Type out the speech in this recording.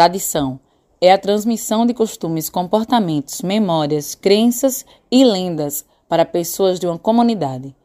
Tradição é a transmissão de costumes, comportamentos, memórias, crenças e lendas para pessoas de uma comunidade.